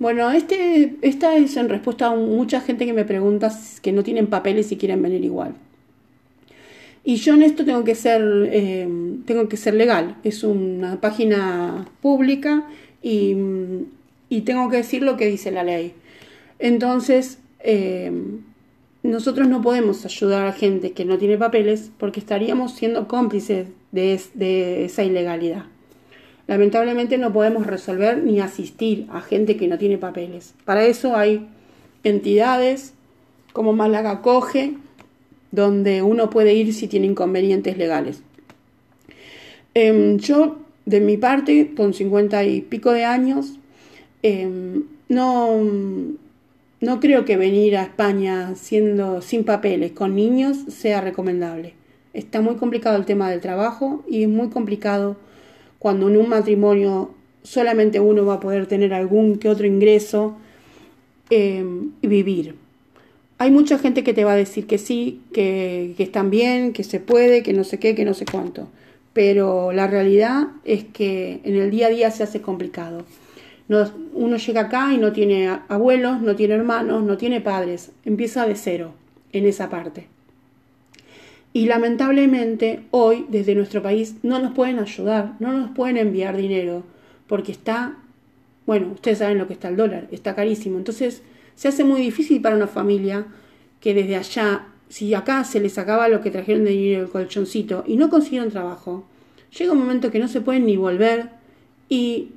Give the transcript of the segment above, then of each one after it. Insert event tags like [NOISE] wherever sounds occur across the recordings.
Bueno, este, esta es en respuesta a mucha gente que me pregunta que no tienen papeles y quieren venir igual. Y yo en esto tengo que ser, eh, tengo que ser legal. Es una página pública y, tengo que decir lo que dice la ley. Entonces, eh, nosotros no podemos ayudar a gente que no tiene papeles porque estaríamos siendo cómplices de esa ilegalidad. Lamentablemente no podemos resolver ni asistir a gente que no tiene papeles. Para eso hay entidades como Málaga Coge, donde uno puede ir si tiene inconvenientes legales. Em, yo, de mi parte, con cincuenta y pico de años, em, no, no creo que venir a España siendo sin papeles, con niños, sea recomendable. Está muy complicado el tema del trabajo y es muy complicado cuando en un matrimonio solamente uno va a poder tener algún que otro ingreso em, y vivir. Hay mucha gente que te va a decir que sí, que, están bien, que se puede, que no sé qué, que no sé cuánto. Pero la realidad es que en el día a día se hace complicado. uno llega acá y no tiene abuelos, no tiene hermanos, no tiene padres. Empieza de cero en esa parte. Y lamentablemente hoy desde nuestro país no nos pueden ayudar, no nos pueden enviar dinero, porque está, bueno, ustedes saben lo que está el dólar, está carísimo. Entonces, se hace muy difícil para una familia que desde allá, si acá se les acaba lo que trajeron de dinero el colchoncito y no consiguieron trabajo, llega un momento que no se pueden ni volver y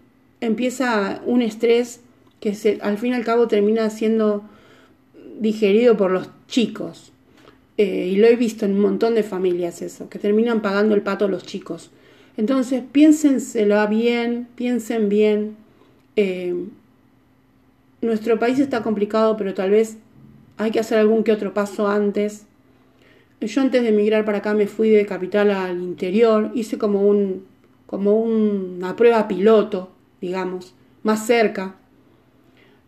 empieza un estrés que se, al fin y al cabo termina siendo digerido por los chicos. Eh, y lo he visto en un montón de familias eso, que terminan pagando el pato a los chicos. Entonces, piénsenselo bien, piensen bien. Eh, nuestro país está complicado, pero tal vez hay que hacer algún que otro paso antes. Yo antes de emigrar para acá me fui de capital al interior, hice como un como una prueba piloto, digamos, más cerca,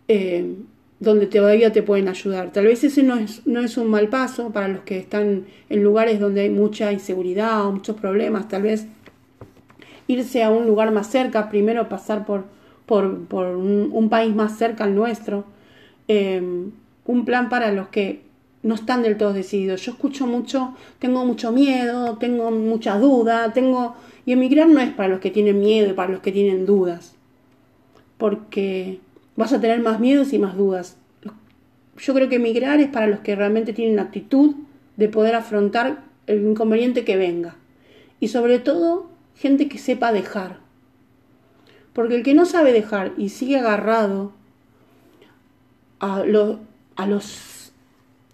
eh, donde todavía te pueden ayudar. Tal vez ese no es, no es un mal paso para los que están en lugares donde hay mucha inseguridad o muchos problemas, tal vez irse a un lugar más cerca, primero pasar por por, un, país más cerca al nuestro, eh, un plan para los que no están del todo decididos. Yo escucho mucho, tengo mucho miedo, tengo mucha duda, tengo... Y emigrar no es para los que tienen miedo y para los que tienen dudas, porque vas a tener más miedos y más dudas. Yo creo que emigrar es para los que realmente tienen actitud de poder afrontar el inconveniente que venga. Y sobre todo, gente que sepa dejar, porque el que no sabe dejar y sigue agarrado a, a, los,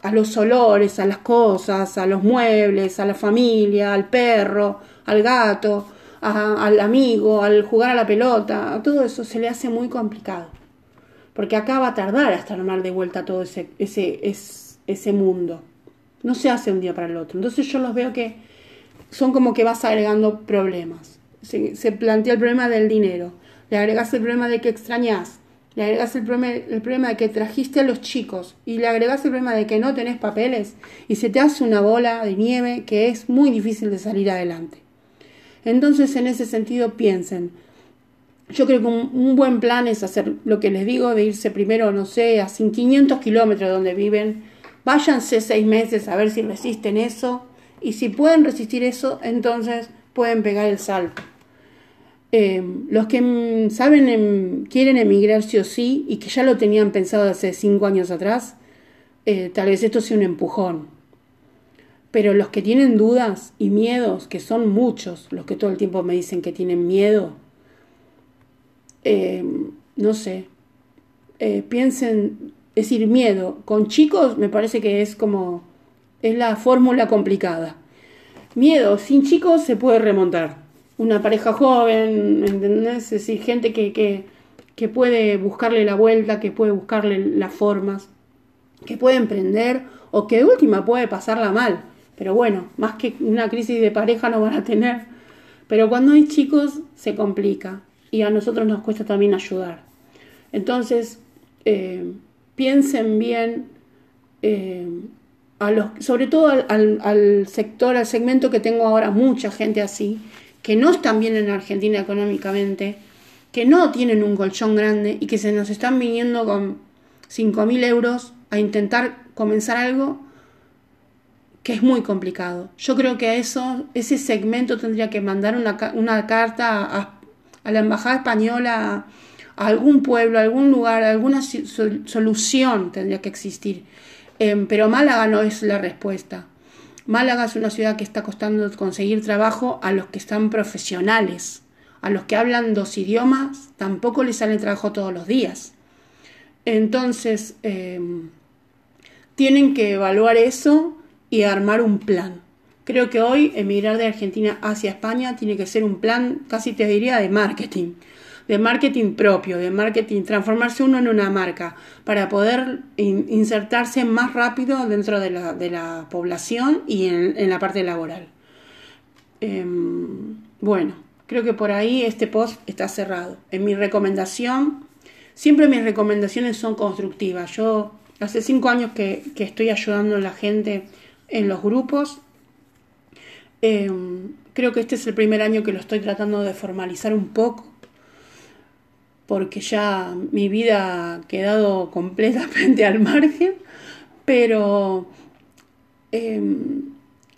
a los olores, a las cosas, a los muebles, a la familia, al perro, al gato, al amigo, al jugar a la pelota, todo eso se le hace muy complicado. Porque acá va a tardar hasta armar de vuelta todo ese, ese, ese, mundo. No se hace un día para el otro. Entonces yo los veo que son como que vas agregando problemas. Se, se plantea el problema del dinero le agregas el problema de que extrañas, le agregas el problema, el problema de que trajiste a los chicos y le agregas el problema de que no tenés papeles y se te hace una bola de nieve que es muy difícil de salir adelante. Entonces, en ese sentido, piensen. Yo creo que un, buen plan es hacer lo que les digo, de irse primero, no sé, a 500 kilómetros de donde viven. Váyanse seis meses a ver si resisten eso. Y si pueden resistir eso, entonces pueden pegar el salto. Em, los que mm, saben, em, quieren emigrar sí o sí y que ya lo tenían pensado hace cinco años atrás, eh, tal vez esto sea un empujón. Pero los que tienen dudas y miedos, que son muchos, los que todo el tiempo me dicen que tienen miedo, em, no sé, eh, piensen, es decir, miedo. Con chicos me parece que es como, es la fórmula complicada. Miedo, sin chicos se puede remontar una pareja joven, ¿entendés? Es decir, gente que, que, que puede buscarle la vuelta, que puede buscarle las formas, que puede emprender o que de última puede pasarla mal. Pero bueno, más que una crisis de pareja no van a tener. Pero cuando hay chicos se complica y a nosotros nos cuesta también ayudar. Entonces, eh, piensen bien, eh, a los, sobre todo al, sector, al segmento que tengo ahora, mucha gente así, que no están bien en Argentina económicamente que no tienen un colchón grande y que se nos están viniendo con 5.000 euros a intentar comenzar algo que es muy complicado. Yo creo que a eso, ese segmento tendría que mandar una, carta a, la Embajada Española, a, algún pueblo, a algún lugar, alguna solución tendría que existir. Em, pero Málaga no es la respuesta. Málaga es una ciudad que está costando conseguir trabajo a los que están profesionales. A los que hablan dos idiomas tampoco les sale trabajo todos los días. Entonces, em, tienen que evaluar eso y armar un plan. Creo que hoy emigrar de Argentina hacia España tiene que ser un plan, casi te diría, de marketing, de marketing propio, de marketing, transformarse uno en una marca para poder insertarse más rápido dentro de la, población y en, la parte laboral. Em, bueno, creo que por ahí este post está cerrado. En mi recomendación, siempre mis recomendaciones son constructivas. Yo hace cinco años que estoy ayudando a la gente en los grupos. Em, creo que este es el primer año que lo estoy tratando de formalizar un poco, porque ya mi vida ha quedado [LAUGHS] completamente al margen, pero em,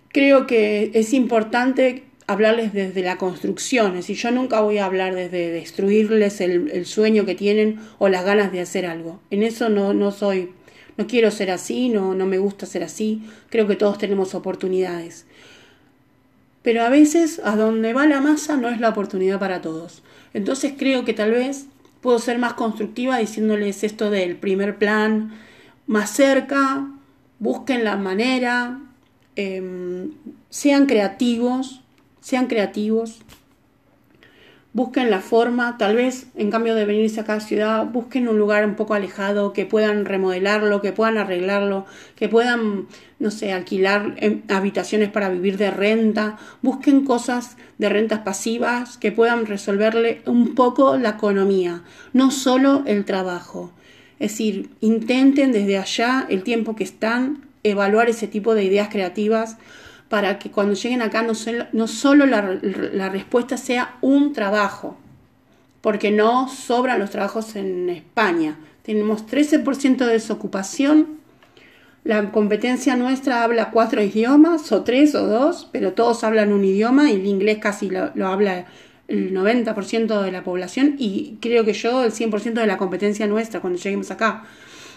creo que es importante hablarles desde la construcción, es decir, yo nunca voy a hablar desde destruirles el, sueño que tienen o las ganas de hacer algo. En eso no, soy no quiero ser así, no me gusta ser así, creo que todos tenemos oportunidades. Pero a veces a donde va la masa no es la oportunidad para todos. Entonces creo que tal vez puedo ser más constructiva diciéndoles esto del primer plan, más cerca, busquen la manera, em, sean creativos, sean creativos, busquen la forma, tal vez en cambio de venirse a la ciudad, busquen un lugar un poco alejado, que puedan remodelarlo, que puedan arreglarlo, que puedan, no sé, alquilar em, habitaciones para vivir de renta, busquen cosas de rentas pasivas que puedan resolverle un poco la economía, no solo el trabajo. Es decir, intenten desde allá, el tiempo que están, evaluar ese tipo de ideas creativas para que cuando lleguen acá no, no solo la, la respuesta sea un trabajo, porque no sobran los trabajos en España. Tenemos 13% de desocupación. La competencia nuestra habla cuatro idiomas, o tres o dos, pero todos hablan un idioma y el inglés casi lo, lo habla el 90% de la población y creo que yo el 100% de la competencia nuestra cuando lleguemos acá.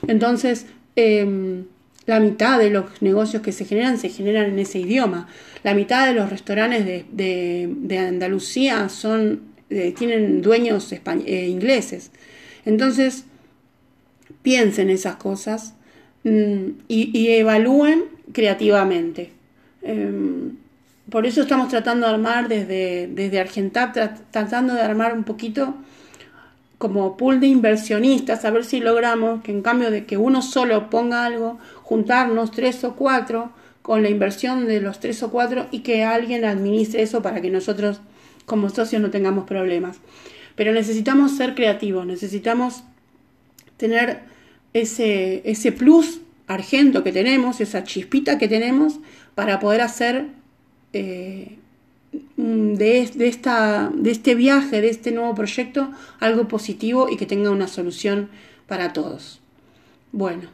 Entonces, eh, la mitad de los negocios que se generan se generan en ese idioma. La mitad de los restaurantes de, Andalucía son, eh, tienen dueños eh, ingleses. Entonces, piensen esas cosas mm, y, evalúen creativamente. Em, por eso estamos tratando de armar desde, desde Argentap, tratando de armar un poquito como pool de inversionistas, a ver si logramos que en cambio de que uno solo ponga algo, juntarnos tres o cuatro con la inversión de los tres o cuatro y que alguien administre eso para que nosotros como socios no tengamos problemas. Pero necesitamos ser creativos, necesitamos tener ese, ese plus argento que tenemos, esa chispita que tenemos para poder hacer eh, de, de, esta, de este viaje, de este nuevo proyecto, algo positivo y que tenga una solución para todos. Bueno,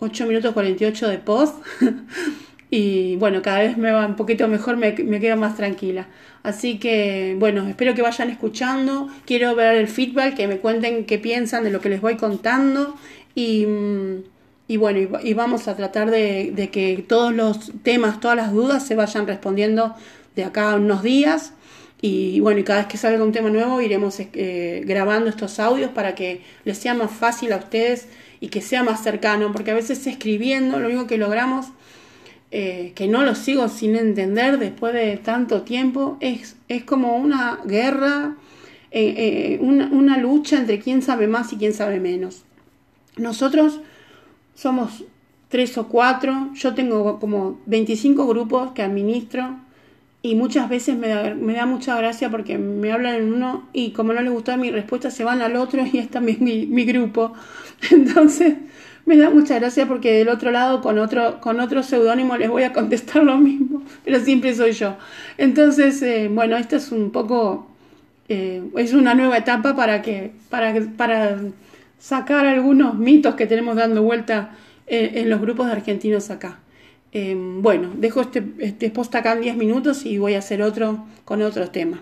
8 minutos 48 de post [LAUGHS] y bueno, cada vez me va un poquito mejor, me, me quedo más tranquila. Así que bueno, espero que vayan escuchando, quiero ver el feedback, que me cuenten qué piensan de lo que les voy contando y... Y bueno, y, vamos a tratar de, que todos los temas, todas las dudas se vayan respondiendo de acá a unos días. Y bueno, y cada vez que salga un tema nuevo iremos eh, grabando estos audios para que les sea más fácil a ustedes y que sea más cercano, porque a veces escribiendo lo único que logramos, eh, que no lo sigo sin entender después de tanto tiempo, es, es como una guerra, eh, una, una lucha entre quién sabe más y quién sabe menos. Nosotros somos tres o cuatro, yo tengo como 25 grupos que administro y muchas veces me da, mucha gracia porque me hablan en uno y como no les gusta mi respuesta se van al otro y es también mi, grupo. [LAUGHS] Entonces me da mucha gracia porque del otro lado con otro, con otro seudónimo les voy a contestar lo mismo, [LAUGHS] pero siempre soy yo. Entonces, eh, bueno, esto es un poco eh, es una nueva etapa para que, para, para sacar algunos mitos que tenemos dando vuelta en, los grupos de argentinos acá. Eh, bueno, dejo este, este post acá en 10 minutos y voy a hacer otro con otros temas.